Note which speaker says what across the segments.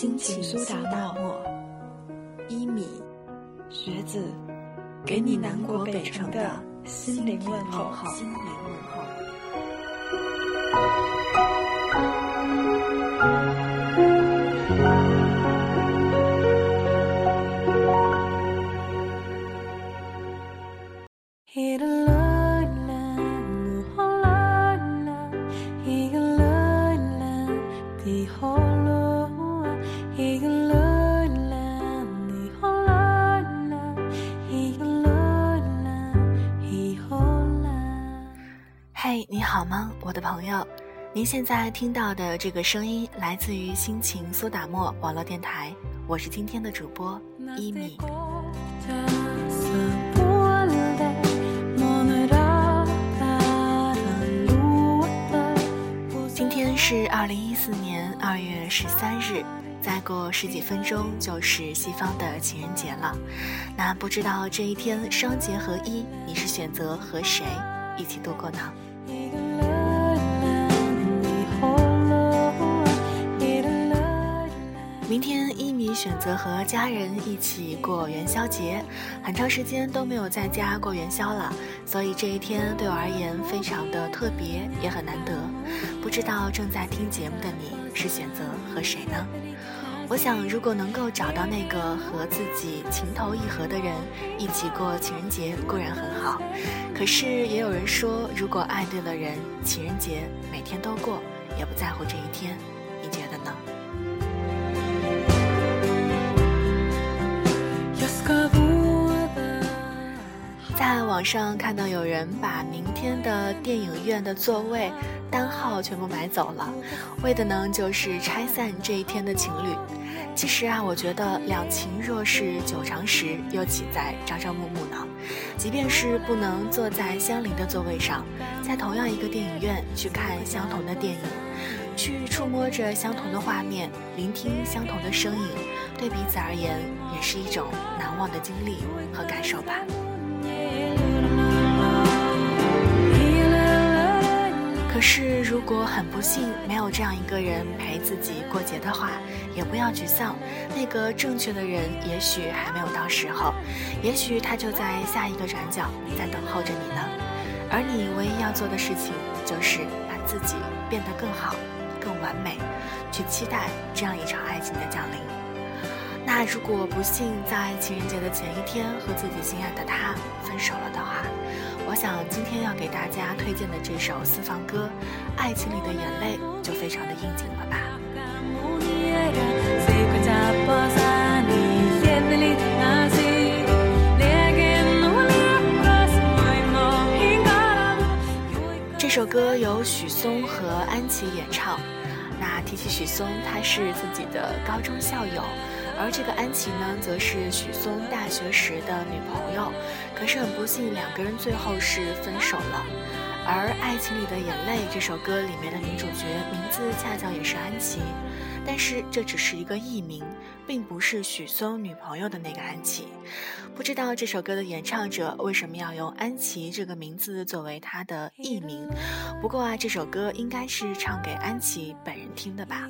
Speaker 1: 心情苏打沫，一米，
Speaker 2: 学子，
Speaker 1: 给你南国北城的
Speaker 2: 心灵问候。
Speaker 1: 心灵问候。朋友？您现在听到的这个声音来自于心情苏打沫网络电台，我是今天的主播一米。今天是二零一四年二月十三日，再过十几分钟就是西方的情人节了。那不知道这一天双节合一，你是选择和谁一起度过呢？明天一米选择和家人一起过元宵节，很长时间都没有在家过元宵了，所以这一天对我而言非常的特别，也很难得。不知道正在听节目的你是选择和谁呢？我想，如果能够找到那个和自己情投意合的人一起过情人节，固然很好。可是也有人说，如果爱对了人，情人节每天都过，也不在乎这一天。你觉得呢？在网上看到有人把明天的电影院的座位单号全部买走了，为的呢就是拆散这一天的情侣。其实啊，我觉得两情若是久长时，又岂在朝朝暮暮呢？即便是不能坐在相邻的座位上，在同样一个电影院去看相同的电影，去触摸着相同的画面，聆听相同的声音，对彼此而言也是一种难忘的经历和感受吧。可是，如果很不幸没有这样一个人陪自己过节的话，也不要沮丧。那个正确的人也许还没有到时候，也许他就在下一个转角在等候着你呢。而你唯一要做的事情，就是把自己变得更好、更完美，去期待这样一场爱情的降临。那如果不幸在情人节的前一天和自己心爱的他分手了的话，想今天要给大家推荐的这首私房歌《爱情里的眼泪》就非常的应景了吧。这首歌由许嵩和安琪演唱。那提起许嵩，他是自己的高中校友。而这个安琪呢，则是许嵩大学时的女朋友，可是很不幸，两个人最后是分手了。而《爱情里的眼泪》这首歌里面的女主角名字恰巧也是安琪，但是这只是一个艺名，并不是许嵩女朋友的那个安琪。不知道这首歌的演唱者为什么要用安琪这个名字作为他的艺名？不过啊，这首歌应该是唱给安琪本人听的吧。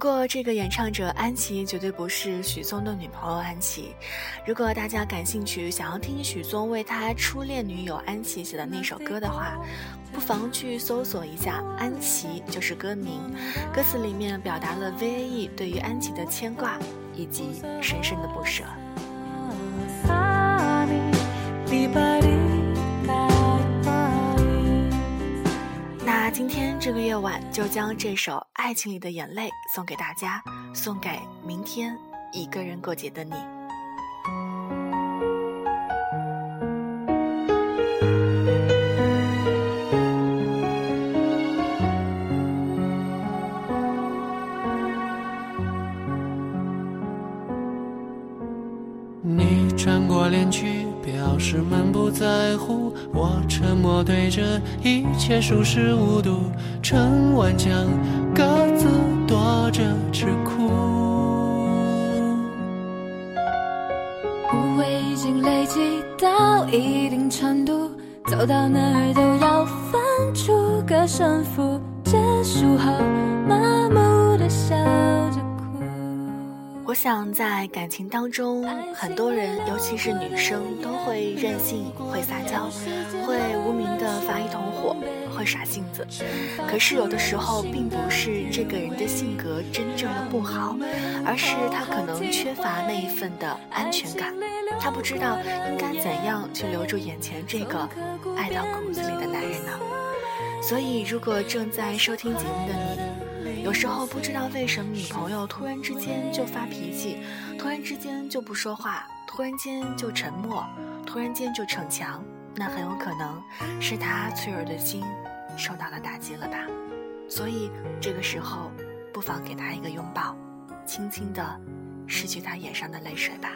Speaker 1: 过，这个演唱者安琪绝对不是许嵩的女朋友安琪。如果大家感兴趣，想要听许嵩为他初恋女友安琪写的那首歌的话，不妨去搜索一下“安琪”就是歌名。歌词里面表达了 V.A.E 对于安琪的牵挂以及深深的不舍。夜晚，就将这首《爱情里的眼泪》送给大家，送给明天一个人过节的你。
Speaker 3: 你转过脸去，表示满不在乎。我沉默对着切熟视无睹，撑完江，各自躲着吃苦。
Speaker 2: 误会已经累积到一定程度，走到哪儿都要分出个胜负。结束后，麻木的笑着。
Speaker 1: 我想在感情当中，很多人，尤其是女生，都会任性，会撒娇，会无名的发一通火，会耍性子。可是有的时候，并不是这个人的性格真正的不好，而是他可能缺乏那一份的安全感，他不知道应该怎样去留住眼前这个爱到骨子里的男人呢？所以，如果正在收听节目的你，有时候不知道为什么女朋友突然之间就发脾气，突然之间就不说话，突然间就沉默，突然间就逞强，那很有可能是她脆弱的心受到了打击了吧。所以这个时候，不妨给他一个拥抱，轻轻的拭去他眼上的泪水吧。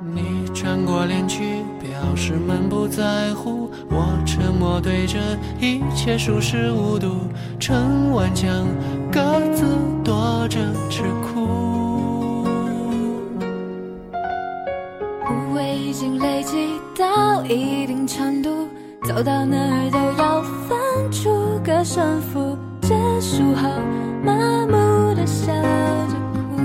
Speaker 3: 你转过脸去，表示满不在乎。我沉默对着一切熟视无睹，撑完江，各自躲着吃苦。
Speaker 2: 误会已经累积到一定程度，走到哪儿都要分出个胜负。结束后，麻木的笑着哭。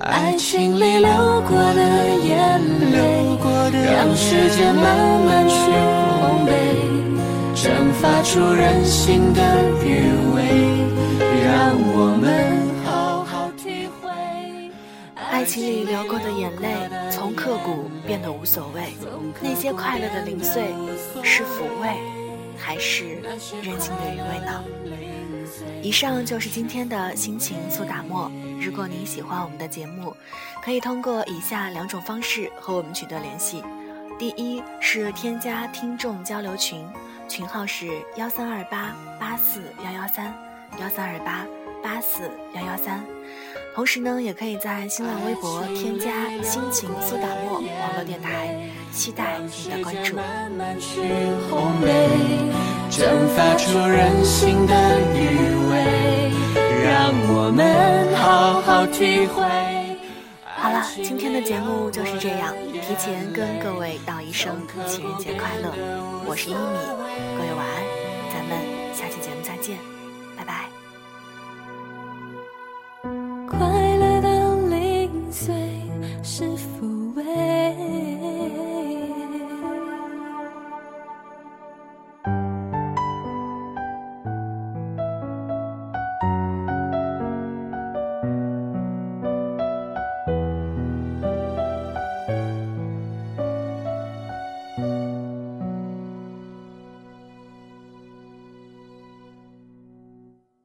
Speaker 2: 爱情里流过的眼泪，让时间慢慢去烘焙，蒸发出人性的余味，让我们。
Speaker 1: 爱情里流过的眼泪，从刻骨变得无所谓。那些快乐的零碎，是抚慰，还是任性的余味呢？以上就是今天的心情苏打沫。如果您喜欢我们的节目，可以通过以下两种方式和我们取得联系：第一是添加听众交流群，群号是幺三二八八四幺幺三幺三二八八四幺幺三；同时呢，也可以在新浪微博添加“心情苏打沫”网络电台，期待您的关注。
Speaker 3: 蒸发出人性的余味，让我们好好体会。
Speaker 1: 好了，今天的节目就是这样，提前跟各位道一声情人节快乐。我是一米，各位晚安。